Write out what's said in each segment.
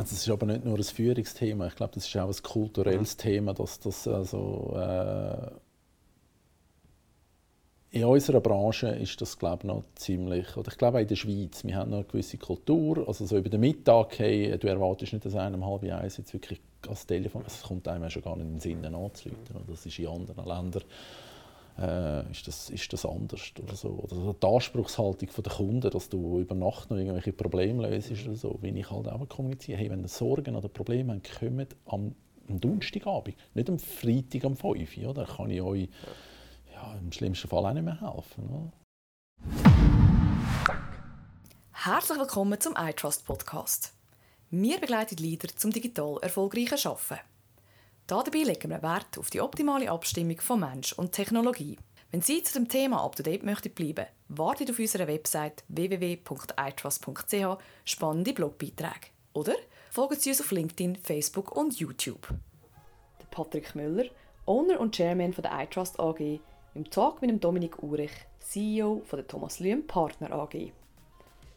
Also es ist aber nicht nur ein Führungsthema, ich glaube, das ist auch ein kulturelles mhm. Thema, dass das also, äh, in unserer Branche ist das glaube ich, noch ziemlich, oder ich glaube auch in der Schweiz, wir haben noch eine gewisse Kultur, also so über den Mittag, hey, du erwartest nicht, dass einer um halb eins jetzt wirklich als Telefon, es kommt einem schon gar nicht in den Sinn anzurufen, das ist in anderen Ländern äh, ist, das, ist das anders oder so. Oder die Anspruchshaltung der Kunden, dass du über Nacht noch irgendwelche Probleme löst oder so, wie ich halt auch kommuniziere. Hey, wenn ihr Sorgen oder Probleme habt, kommt am, am Donnerstagabend, nicht am Freitag um 5 Uhr, oder? kann ich euch ja, im schlimmsten Fall auch nicht mehr helfen. Oder? Herzlich willkommen zum iTrust Podcast. Wir begleiten Leader zum digital erfolgreichen Arbeiten. Dabei legen wir Wert auf die optimale Abstimmung von Mensch und Technologie. Wenn Sie zu dem Thema up-to-date möchten bleiben, wartet auf unserer Website www.itrust.ch spannende Blogbeiträge. Oder folgen Sie uns auf LinkedIn, Facebook und YouTube. Der Patrick Müller, Owner und Chairman der iTrust AG, im Talk mit Dominik Urich, CEO der Thomas Lühm Partner AG.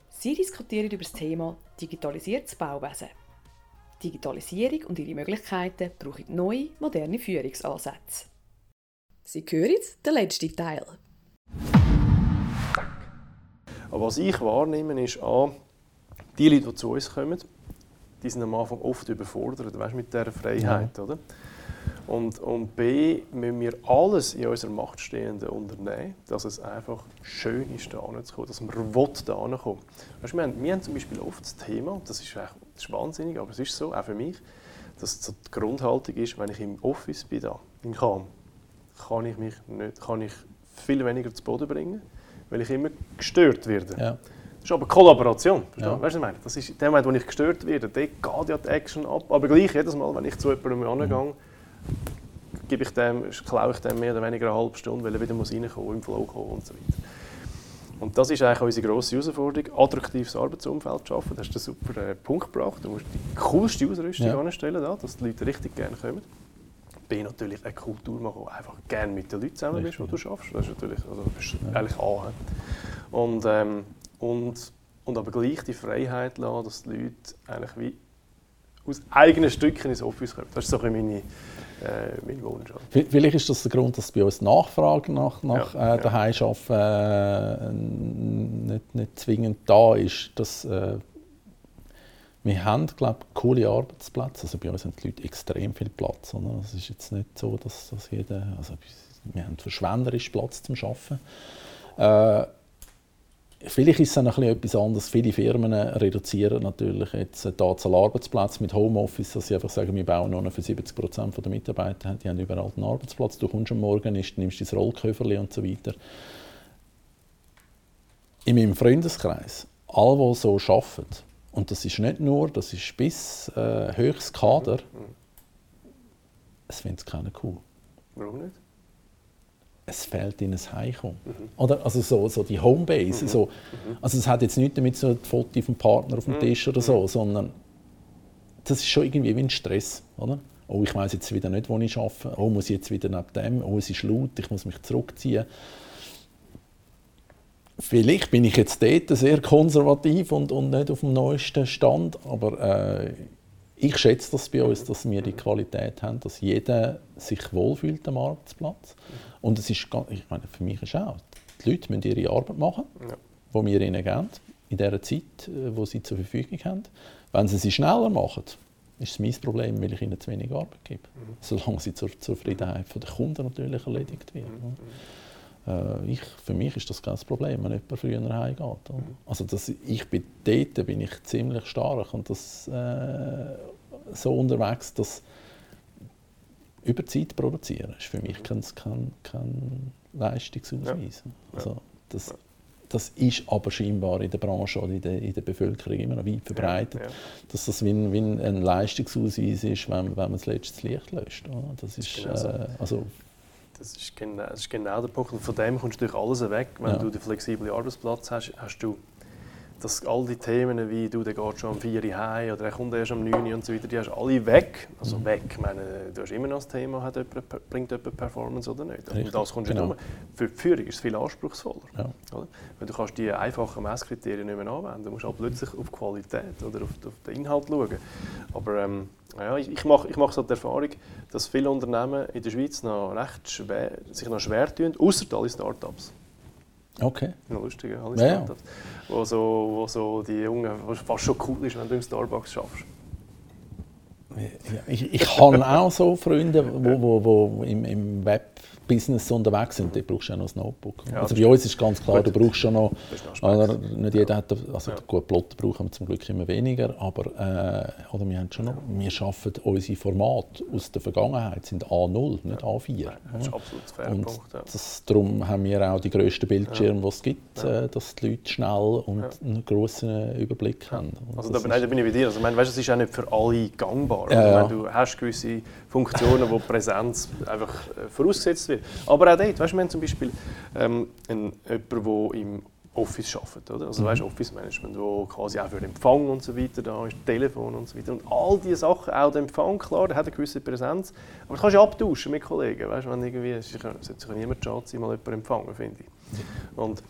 Sie diskutieren über das Thema digitalisiertes Bauwesen. Digitalisierung und ihre Möglichkeiten brauchen neue, moderne Führungsansätze. Sie hören den letzten Teil. Aber was ich wahrnehme, ist A, die Leute, die zu uns kommen, die sind am Anfang oft überfordert weißt, mit dieser Freiheit. Ja. Oder? Und, und B, müssen wir alles in unserer Macht Stehende unternehmen, dass es einfach schön ist, da hinzukommen, dass man will, da hinzukommen. Weißt, wir, haben, wir haben zum Beispiel oft das Thema, das ist, das ist wahnsinnig, aber es ist so, auch für mich, dass die Grundhaltung ist, wenn ich im Office bin, da, in Cham, kann ich mich nicht, kann ich viel weniger zu Boden bringen, weil ich immer gestört werde. Ja. Das ist aber Kollaboration. Ja. Weißt du, was ich meine? Das ist in dem Moment, wo ich gestört werde, dort geht ja die Action ab. Aber gleich jedes Mal, wenn ich zu jemandem mhm. Gebe ich dem, klaue ich dem mehr oder weniger eine halbe Stunde, weil er wieder muss reinkommen, im Flow kommen und so weiter. Und das ist eigentlich unsere grosse Herausforderung, attraktives Arbeitsumfeld zu schaffen. Da hast du einen super äh, Punkt gebracht. Du musst die coolste Ausrüstung ja. anstellen, da, dass die Leute richtig gerne kommen. B natürlich eine Kultur machen, wo einfach gerne mit den Leuten zusammen bist, die du schaffst. Das ist natürlich, also das ist ja. eigentlich A. Und, ähm, und, und aber gleich die Freiheit lassen, dass die Leute eigentlich wie aus eigenen Stücken ins Office kommen. Das ist so ein meine, äh, mein Wunsch. Vielleicht ist das der Grund, dass bei uns Nachfrage nach, nach ja, äh, daheim arbeiten äh, nicht, nicht zwingend da ist. Dass, äh, wir haben, glaube ich, coole Arbeitsplätze. Also bei uns haben die Leute extrem viel Platz. Oder? Es ist jetzt nicht so, dass, dass jeder... Also wir haben verschwenderisch Platz zum Arbeiten. Vielleicht ist es auch noch etwas anderes. Viele Firmen reduzieren natürlich jetzt die Anzahl Arbeitsplätze mit Homeoffice, dass sie einfach sagen, wir bauen nur für 70 Prozent der Mitarbeiter, die haben überall einen Arbeitsplatz. Du kommst am Morgen, nimmst dein Rollköfferchen und so weiter. In meinem Freundeskreis, alle, die so arbeiten, und das ist nicht nur, das ist bis äh, höchstes Kader, es findet es keiner cool. Warum nicht? Es fehlt in ein Heimkommen. Mhm. Oder? Also so, so die Homebase. Mhm. So, also es hat jetzt nichts damit so ein Foto vom Partner auf dem mhm. Tisch oder so, sondern das ist schon irgendwie wie ein Stress. Oder? Oh, ich weiß jetzt wieder nicht, wo ich arbeite. Oh, muss ich jetzt wieder neben dem? Oh, es ist laut, ich muss mich zurückziehen. Vielleicht bin ich jetzt dort sehr konservativ und, und nicht auf dem neuesten Stand, aber äh, ich schätze das bei uns, dass wir die Qualität haben, dass jeder sich wohlfühlt am Arbeitsplatz. Und es ist, ich meine, für mich ist auch, die Leute müssen ihre Arbeit machen, ja. die wir ihnen geben, in der Zeit, die äh, sie zur Verfügung haben. Wenn sie sie schneller machen, ist es mein Problem, weil ich ihnen zu wenig Arbeit gebe. Mhm. Solange sie zur Zufriedenheit der Kunden natürlich erledigt wird. Mhm. Äh, ich, für mich ist das kein Problem, wenn jemand früher heimgeht. Mhm. Also das, ich bin dort bin ich ziemlich stark und das äh, so unterwegs, dass Überzeit produzieren ist für mich kein, kein, kein Leistungsausweis. Ja. Also das, das ist aber scheinbar in der Branche oder in der, in der Bevölkerung immer noch weit verbreitet, ja, ja. dass das wie ein, wie ein Leistungsausweis ist, wenn, wenn man das letzte Licht löscht. Das ist, genau äh, also das ist, genau, das ist genau der Punkt. Und von dem kommst du durch alles weg. Wenn ja. du den flexiblen Arbeitsplatz hast, hast du dass all die Themen wie du, der geht schon um 4 Uhr heim oder er kommt erst um 9 Uhr und so weiter, die hast alle weg. Also mhm. weg, ich meine, du hast immer noch das Thema, hat jemand, bringt jemand Performance oder nicht. Richtig. Und das kommst genau. du Für die Führung ist es viel anspruchsvoller. Ja. Oder? Weil du kannst die einfachen Messkriterien nicht mehr anwenden. Du musst auch plötzlich auf Qualität oder auf, auf den Inhalt schauen. Aber ähm, ja, ich, ich mache ich mach so die Erfahrung, dass viele Unternehmen in der Schweiz noch recht schwer, sich noch schwer tun, außer alle Startups. Okay. Noch lustige, alle Ja, ja. Startups. Wo, so, wo so die Jungen, was fast schon cool ist, wenn du im Starbucks schaffst. Ja, ich, ich habe auch so Freunde, die wo, wo, wo im, im Web-Business unterwegs sind. Die brauchst du ja noch ein Notebook. Ja, also das bei uns ist ganz klar, Gut. du brauchst schon noch. Das noch nicht jeder hat, also Ja. gut, Plotter brauchen wir zum Glück immer weniger, aber äh, oder wir haben schon noch, wir schaffen unsere Formate aus der Vergangenheit sind A0, nicht A4. Das ist absolut fairer Und Punkt. Ja. das, darum haben wir auch die grössten Bildschirme, die es gibt, äh, dass die Leute schnell und einen grossen Überblick haben. Und Also da das bin, ist- nein, da bin ich bei dir. Also, ich meine, weißt, es ist auch nicht für alle gangbar. Ja, Also, ich du hast gewisse Funktionen, wo die Präsenz einfach äh, vorausgesetzt wird. Aber auch dort, weißt, du, wir haben zum Beispiel ähm, einen, jemanden, der im Office arbeitet. Oder? Also, Mhm. weißt, Office Management, wo quasi auch für den Empfang und so weiter da ist, Telefon und so weiter. Und all diese Sachen, auch der Empfang, klar, der hat eine gewisse Präsenz. Aber du kannst ja abtauschen mit Kollegen. Weißt, wenn irgendwie, es sollte sich niemand schade sein, mal jemanden empfangen, finde ich. Und,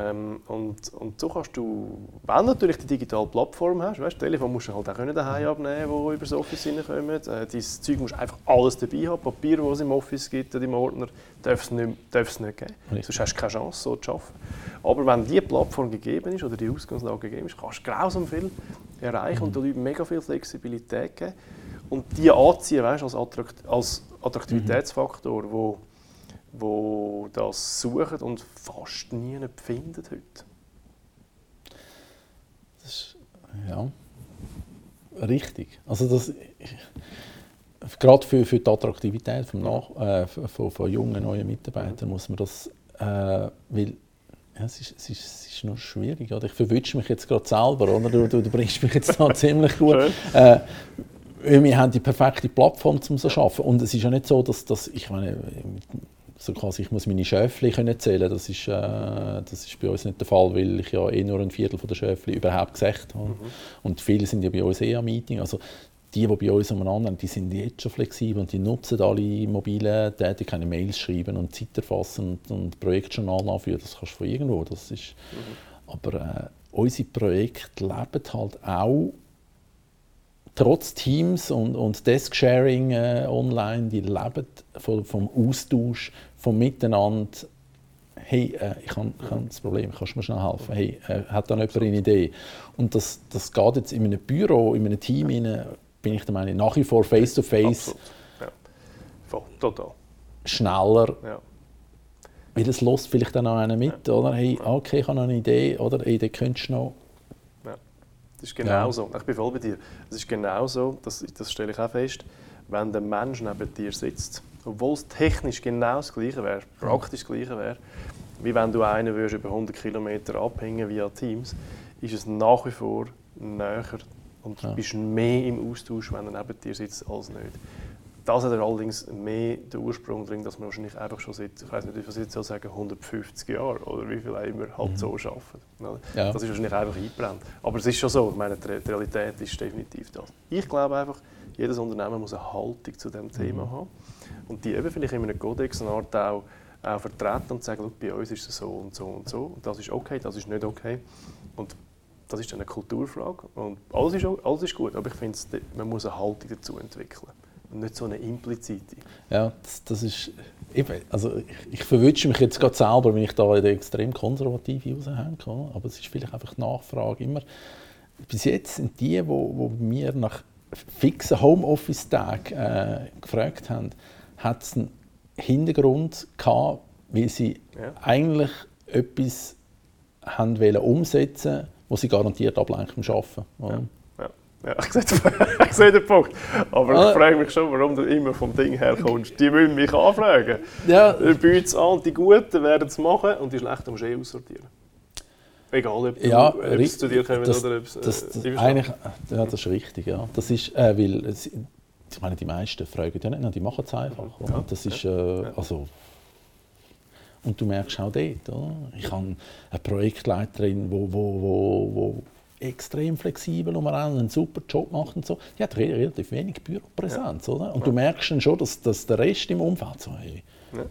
ähm, und, und so kannst du, wenn du natürlich die digitale Plattform hast, weißt, das Telefon musst du halt auch können daheim abnehmen, wo über das Office reinkommen. Äh, dein Zeug musst du einfach alles dabei haben. Papier, das es im Office gibt, oder im Ordner, darf es nicht, nicht geben. Richtig. Sonst hast du keine Chance, so zu arbeiten. Aber wenn diese Plattform gegeben ist oder die Ausgangslage gegeben ist, kannst du grausam viel erreichen und den Leuten mega viel Flexibilität geben. Und die anziehen weißt, als, Attrakt als Attraktivitätsfaktor, wo, wo das suchen und fast nie findet heute. Das ist, ja, richtig. Also das, gerade für, für die Attraktivität vom Nach, äh, von, von jungen, neuen Mitarbeitern muss man das, äh, weil ja, es, ist, es, ist, es ist noch schwierig. Oder? Ich verwünsche mich jetzt gerade selber, oder? Du, du, du bringst mich jetzt da ziemlich gut. Äh, wir haben die perfekte Plattform, um so zu arbeiten. Und es ist ja nicht so, dass, dass ich meine, so quasi, ich muss meine Schäfli können zählen. Das ist, äh, das ist bei uns nicht der Fall, weil ich ja eh nur ein Viertel von der Schäfli überhaupt gesagt habe. Mhm. Und viele sind ja bei uns eh am Meeting. Also die, die bei uns umeinander sind, die sind jetzt schon flexibel und die nutzen alle mobile Daten, die können Mails schreiben und Zeit erfassen und, und Projektjournal anführen. Das kannst du von irgendwo. Das ist, Aber äh, unsere Projekte leben halt auch trotz Teams und, und Desk-Sharing äh, online, die leben vom, vom Austausch, vom Miteinander. Hey, äh, ich habe das Problem, kannst du mir schnell helfen? Hey, äh, hat da jemand eine Idee? Und das, das geht jetzt in einem Büro, in einem Team, rein, bin ich der Meinung, nach wie vor face-to-face Absolut. Ja. Voll, total. schneller, Ja. weil es lässt vielleicht dann auch einer mit, oder? Hey, okay, ich habe noch eine Idee, oder? Hey, den könntest du noch... Das ist genau so. Ich bin voll bei dir. Es ist genau so, das, das stelle ich auch fest, wenn der Mensch neben dir sitzt, obwohl es technisch genau das Gleiche wäre, praktisch das Gleiche wäre, wie wenn du einen würdest über 100 Kilometer abhängen via Teams, ist es nach wie vor näher und du Ja. bist mehr im Austausch, wenn er neben dir sitzt, als nicht. Das hat allerdings mehr den Ursprung drin, dass man wahrscheinlich einfach schon seit, ich weiß nicht, wie viel jetzt sagen, 150 Jahren oder wie viel auch immer halt so arbeiten. Ja. Das ist wahrscheinlich einfach eingebrannt. Aber es ist schon so, ich meine, die Re- die Realität ist definitiv das. Ich glaube einfach, jedes Unternehmen muss eine Haltung zu diesem Thema haben und die eben vielleicht in einem Kodex eine Art auch, auch vertreten und sagen, «Schau, bei uns ist es so und so und so. Und das ist okay, das ist nicht okay. Und das ist dann eine Kulturfrage. Und alles ist, alles ist gut, aber ich finde, man muss eine Haltung dazu entwickeln. Und nicht so eine implizite. Ja, das, das ist... Also ich, ich verwünsche mich jetzt gerade selber, wenn ich da in extrem konservative raushänge, aber es ist vielleicht einfach die Nachfrage immer... Bis jetzt sind die, wo, wo mir nach fixen Homeoffice-Tagen äh, gefragt haben, hat es einen Hintergrund gehabt, weil sie Ja. eigentlich etwas haben wollen umsetzen, was sie garantiert ablenken beim Arbeiten. oder? Ja, ja ich, sehe, ich sehe den Punkt. Aber Ah. ich frage mich schon, warum du immer vom Ding her kommst. Die müssen mich anfragen. Ja, Die bieten an, die Guten werden es machen und die Schlechten musst du eh aussortieren. Egal, ob, du, Ja, ob es richtig. zu dir kommen das, oder ob es... das, äh, das, eigentlich, ja, das ist richtig, ja. Das ist, äh, weil, es- ich meine, die meisten fragen ja nicht, die machen es einfach. Oder? Ja, Das ist, ja, äh, ja. also, und du merkst auch dort, oder? ich habe eine Projektleiterin, die wo, wo, wo, wo extrem flexibel und einen super Job macht und so. Die hat re relativ wenig Büropräsenz, oder? Und du merkst dann schon, dass, dass der Rest im Umfeld so, hey,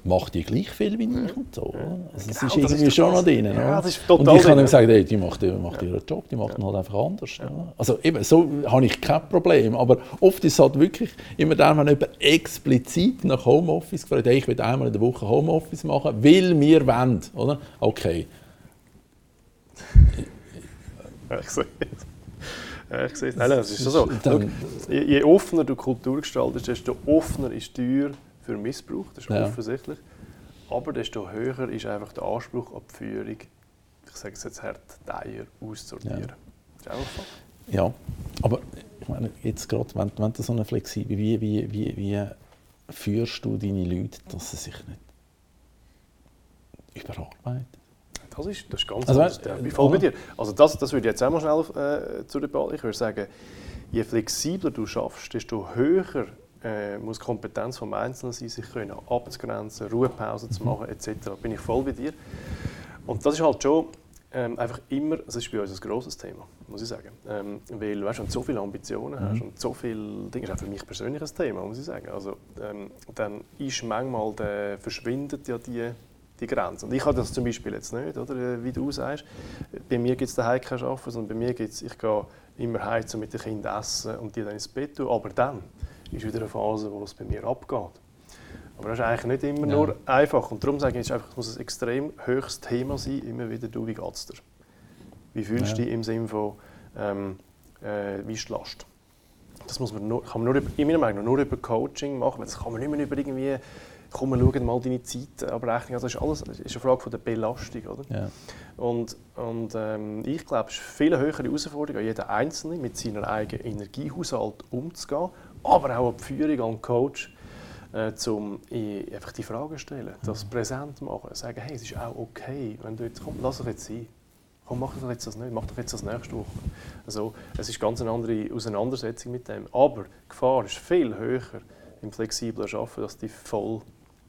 macht die gleich viel wie ich und so. Also es Genau, ist das irgendwie ist schon das. noch drin. Ja, das ist und ich kann ihm sagen, hey, die macht, die macht ihren Job, die macht ihn halt einfach anders. Also eben, so habe ich kein Problem. Aber oft ist es halt wirklich immer dann, wenn jemand explizit nach Homeoffice gefragt hey, ich will einmal in der Woche Homeoffice machen, weil wir wollen. Oder? Okay, Ja, ich sehe es. Ja, ich sehe es. Nein, das ist so. Schau, je, je offener du Kultur gestaltest, desto offener ist die Tür für Missbrauch. Das ist Ja. offensichtlich. Aber desto höher ist einfach der Anspruch an die Führung, ich sage es jetzt hart, die Eier auszusortieren. Ja. Das ist einfach so. Ja, aber ich meine, jetzt gerade, wenn, wenn du so eine flexibel, wie, wie, wie, wie führst du deine Leute, dass sie sich nicht überarbeiten? Das ist, das ist ganz Also, anders. äh, voll oder? dir. Also das, das würde ich jetzt auch mal schnell äh, zur Debatte. Ich würde sagen, je flexibler du schaffst, desto höher äh, muss die Kompetenz vom Einzelnen sein, sich können abzugrenzen, Ruhepausen zu machen etc. Bin ich voll bei dir. Und das ist halt schon ähm, einfach immer, das ist bei uns ein grosses Thema, muss ich sagen. Ähm, weil weißt, wenn du so viele Ambitionen hast und so viele Dinge, das ist auch für mich persönlich ein Thema, muss ich sagen. Also, ähm, dann ist manchmal, der, verschwindet ja die, die Grenze. Und ich habe das zum Beispiel jetzt nicht, oder, äh, wie du sagst. Bei mir gibt es daheim kein Arbeiten, sondern bei mir gibt es, ich gehe immer heim mit den Kindern essen und die dann ins Bett tun. Aber dann ist wieder eine Phase, wo es bei mir abgeht. Aber das ist eigentlich nicht immer Ja. nur einfach. Und darum sage ich, es ist einfach, es muss ein extrem höchstes Thema sein, immer wieder, du, wie geht es dir? Wie fühlst Ja. du dich im Sinne von, ähm, äh, wie ist die Last? Das muss man nur, kann man nur über, in meiner Meinung nach nur über Coaching machen. weil Das kann man nicht mehr über irgendwie, komm, wir schauen mal deine Zeitabrechnung. Also das ist alles das ist eine Frage von der Belastung. Oder? Ja. Und, und ähm, ich glaube, es ist eine viel höhere Herausforderung an jeden Einzelnen, mit seinem eigenen Energiehaushalt umzugehen, aber auch an die Führung, an den Coach, äh, um einfach die Fragen zu stellen, das präsent machen, sagen, hey, es ist auch okay, wenn du jetzt, komm, lass doch jetzt sein. Komm, mach doch jetzt das nicht, mach doch jetzt das nächste Woche. Also, es ist ganz eine andere Auseinandersetzung mit dem. Aber die Gefahr ist viel höher im flexiblen Arbeiten, dass du voll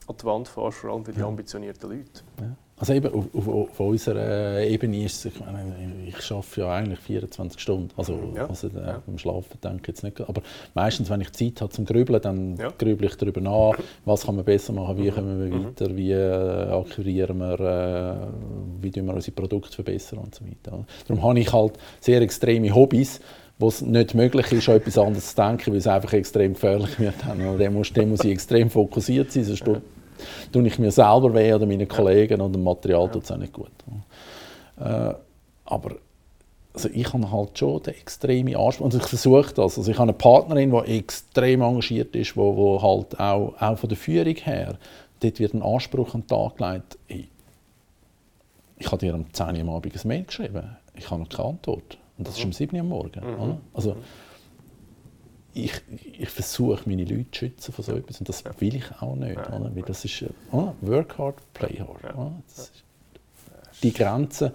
an die Wand fährst, vor allem für die ambitionierten Leute. Ja. Also eben auf, auf, auf unserer Ebene ist es, ich, meine, ich arbeite ja eigentlich 24 Stunden, also, Ja. also äh, Ja. beim Schlafen denke ich jetzt nicht, aber meistens, wenn ich Zeit habe zum Grübeln, dann Ja. grüble ich darüber nach, was kann man besser machen, wie kommen wir Mhm. weiter, wie äh, akquirieren wir, äh, wie tun wir unsere Produkte verbessern und so weiter. Darum habe ich halt sehr extreme Hobbys, wo es nicht möglich ist, an etwas anderes zu denken, weil es einfach extrem gefährlich wird. Und dem muss, dem muss ich extrem fokussiert sein, sonst tue- tue ich mir selber weh oder meinen Kollegen und dem Material tut es auch nicht gut. Äh, aber also ich habe halt schon den extremen Anspruch und ich versuche das. Also ich habe eine Partnerin, die extrem engagiert ist, wo, wo halt auch, auch von der Führung her, dort wird ein Anspruch an den Tag gelegt. Ich, ich habe dir am 10 Uhr am Abend ein Mail geschrieben, ich habe noch keine Antwort. Und das ist um 7 Uhr am Morgen. Oder? Also, ich, ich versuche, meine Leute zu schützen von so etwas. Und das will ich auch nicht. Ja. Oder? Weil das ist, äh, oh, work hard, play hard. Ja. Das ist die Grenze.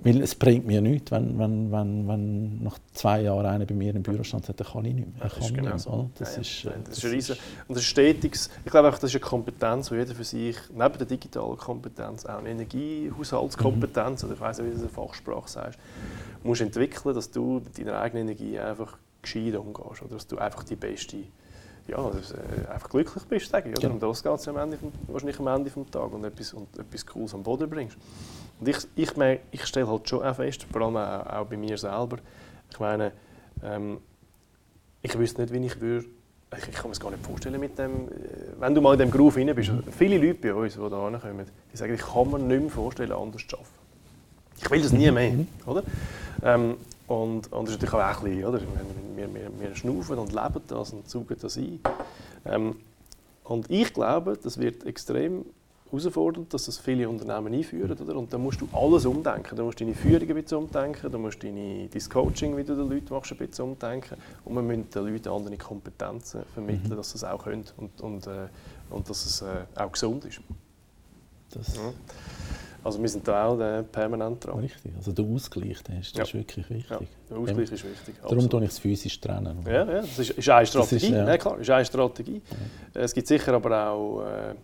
Weil es bringt mir nichts, wenn, wenn, wenn, wenn nach zwei Jahren einer bei mir im Büro sagt, das kann ich nicht mehr. Ich das ist genau mehr, so. oder? Das Ja, ja. ist, äh, das ist ein riesen, und das ist stetiges, ich glaube auch, das ist eine Kompetenz, die jeder für sich, neben der digitalen Kompetenz, auch eine Energiehaushaltskompetenz, oder ich weiß nicht, wie du das in der Fachsprache sagst, musst entwickeln, dass du mit deiner eigenen Energie einfach gescheit umgehst, oder dass du einfach die beste, ja, dass, äh, einfach glücklich bist, sage ich, oder? Ja. Und das geht es am Ende, vom- wahrscheinlich am Ende des Tages und etwas, und etwas Cooles am Boden bringst. Und ich, ich, ich stelle halt schon auch fest, vor allem auch, auch bei mir selber, ich meine, ähm, ich wüsste nicht, wie ich würde. Ich, ich kann mir es gar nicht vorstellen mit dem. äh, Wenn du mal in dem Groove rein bist, viele Leute bei uns, die hier kommen, die sagen, ich kann mir nicht mehr vorstellen, anders zu arbeiten. Ich will das nie mehr, oder? Ähm, und, und das ist natürlich auch ein bisschen, oder? Wir, wir, wir schnaufen und leben das und saugen das ein. Ähm, und ich glaube, das wird extrem herausfordernd, dass das viele Unternehmen einführen. Oder? Und dann musst du alles umdenken. Du musst deine Führung ein bisschen umdenken, du musst deine, dein Coaching, wie du den Leuten machst, ein bisschen umdenken. Und wir müssen den Leuten andere Kompetenzen vermitteln, dass sie es auch können und, und, äh, und dass es äh, auch gesund ist. das, Ja. Also wir sind da auch äh, permanent dran. Richtig. Also der Ausgleich, der ist, das ist Ja. wirklich Ja, wichtig. der Ausgleich ist wichtig. Darum absolut. tue ich es physisch trennen. Ja, ja, das ist, ist eine Strategie. ist, ja. ja. klar, ist eine Strategie. Es gibt sicher aber auch, äh,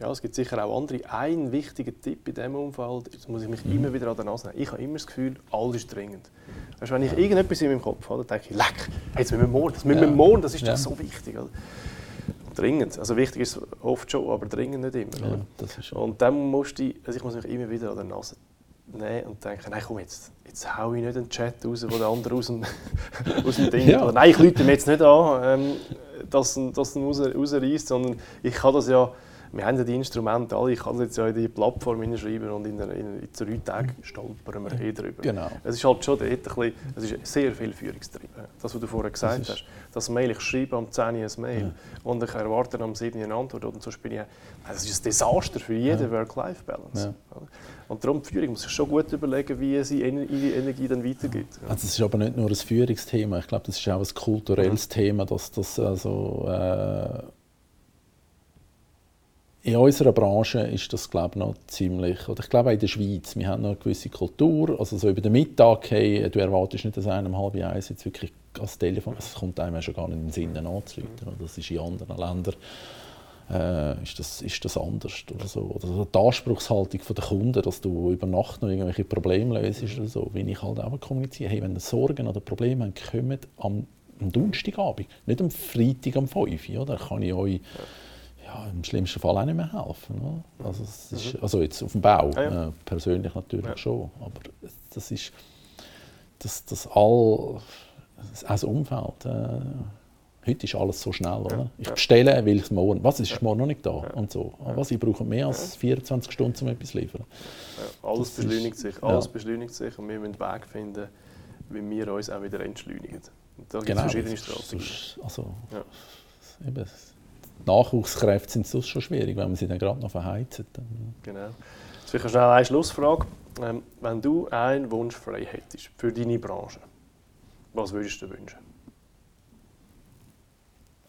ja, es gibt sicher auch andere. Ein wichtiger Tipp in diesem Umfeld, das muss ich mich immer wieder an der Nase nehmen. Ich habe immer das Gefühl, alles ist dringend. Weißt, wenn ich irgendetwas in meinem Kopf habe, dann denke ich, leck, jetzt müssen wir morgen, das müssen wir Ja. morgen, das ist Ja. doch so wichtig. Oder? Dringend. Also wichtig ist oft schon, aber dringend nicht immer. Ja, ist und dann musst du, also ich muss mich immer wieder an der Nase nehmen und denken, nein komm, jetzt, jetzt hau ich nicht einen Chat raus, wo der andere aus dem, aus dem Ding... Ja. Oder, nein, ich lüte mir jetzt nicht an, ähm, dass er raus, rausreißt, sondern ich kann das ja wir haben ja die Instrumente alle, ich kann es jetzt ja in die Plattform hineinschreiben und in, in, in drei Tagen stolpern wir eh drüber. Genau. Es ist halt schon dort ein bisschen, es ist sehr viel Führungstrieb. Das, was du vorher gesagt das hast, das Mail, ich schreibe am 10 Uhr ein Mail ja. und ich erwarte am 7 Uhr eine Antwort und sonst bin ich, das ist ein Desaster für jede ja. Work-Life-Balance. Ja. Und darum, die Führung muss sich schon gut überlegen, wie sie ihre Energie dann weitergibt. Also es ist aber nicht nur ein Führungsthema, ich glaube, das ist auch ein kulturelles mhm. Thema, dass das also, äh, in unserer Branche ist das glaube ich, noch ziemlich, oder ich glaube auch in der Schweiz, wir haben noch eine gewisse Kultur, also so über den Mittag, hey, du erwartest nicht, dass einem halb eins jetzt wirklich als Telefon, es kommt einem schon gar nicht in den Sinn anzuleiten, das ist in anderen Ländern äh, ist, das, ist das anders oder so. Oder die Anspruchshaltung der Kunden, dass du über Nacht noch irgendwelche Probleme löst oder so, wie ich halt auch kommuniziere, hey, wenn ihr Sorgen oder Probleme habt, kommt am, am Donnerstagabend, nicht am Freitag um 5 Uhr, oder? kann ich euch ja, im schlimmsten Fall auch nicht mehr helfen. Ne? Also, es ist, mhm. also jetzt auf dem Bau, ja, ja. Äh, persönlich natürlich ja. schon, aber das ist das, das all, das Umfeld. Äh, heute ist alles so schnell, oder? Ich bestelle, will es morgen. Was ist morgen noch nicht da und so. Was ich brauche mehr als 24 Stunden, um etwas zu liefern. alles das beschleunigt ist, sich, alles beschleunigt sich und wir müssen einen Weg finden, wie wir uns auch wieder entschleunigen. Und da gibt es genau, verschiedene Strategien. Also, eben, Nachwuchskräfte sind sonst schon schwierig, wenn man sie dann gerade noch verheizt. Genau. Jetzt vielleicht schnell eine Schlussfrage. Ähm, wenn du einen Wunsch frei hättest für deine Branche, was würdest du wünschen?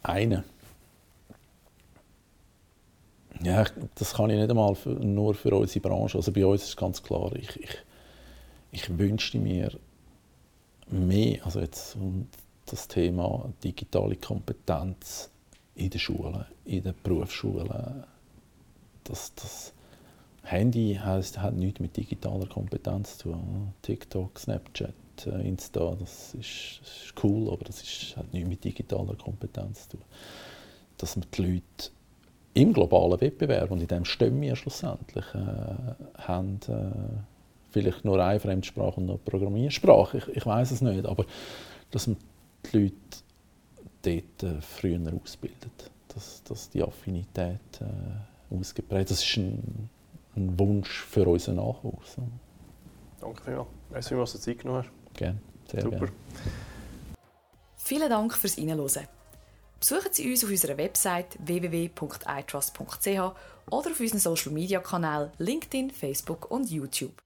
Einen. Ja, das kann ich nicht einmal für, nur für unsere Branche. Also bei uns ist ganz klar, ich, ich, ich wünschte mir mehr, also jetzt das Thema digitale Kompetenz in den Schulen, in den Berufsschulen. Das, das Handy heisst, hat nichts mit digitaler Kompetenz zu tun. TikTok, Snapchat, äh, Insta, das ist, das ist cool, aber das ist, hat nichts mit digitaler Kompetenz zu tun. Dass wir die Leute im globalen Wettbewerb, und in dem stehen wir schlussendlich, äh, haben äh, vielleicht nur eine Fremdsprache und eine Programmiersprache, ich, ich weiß es nicht, aber dass man die Leute dort äh, früher ausbildet, dass, dass die Affinität äh, ausgeprägt Das ist ein, ein, Wunsch für unseren Nachwuchs. Danke vielmals. Weißt du, was du Zeit genommen hast? Gerne, sehr Super. Gern. Vielen Dank fürs Reinhören. Besuchen Sie uns auf unserer Website www.itrust.ch oder auf unseren Social Media Kanälen LinkedIn, Facebook und YouTube.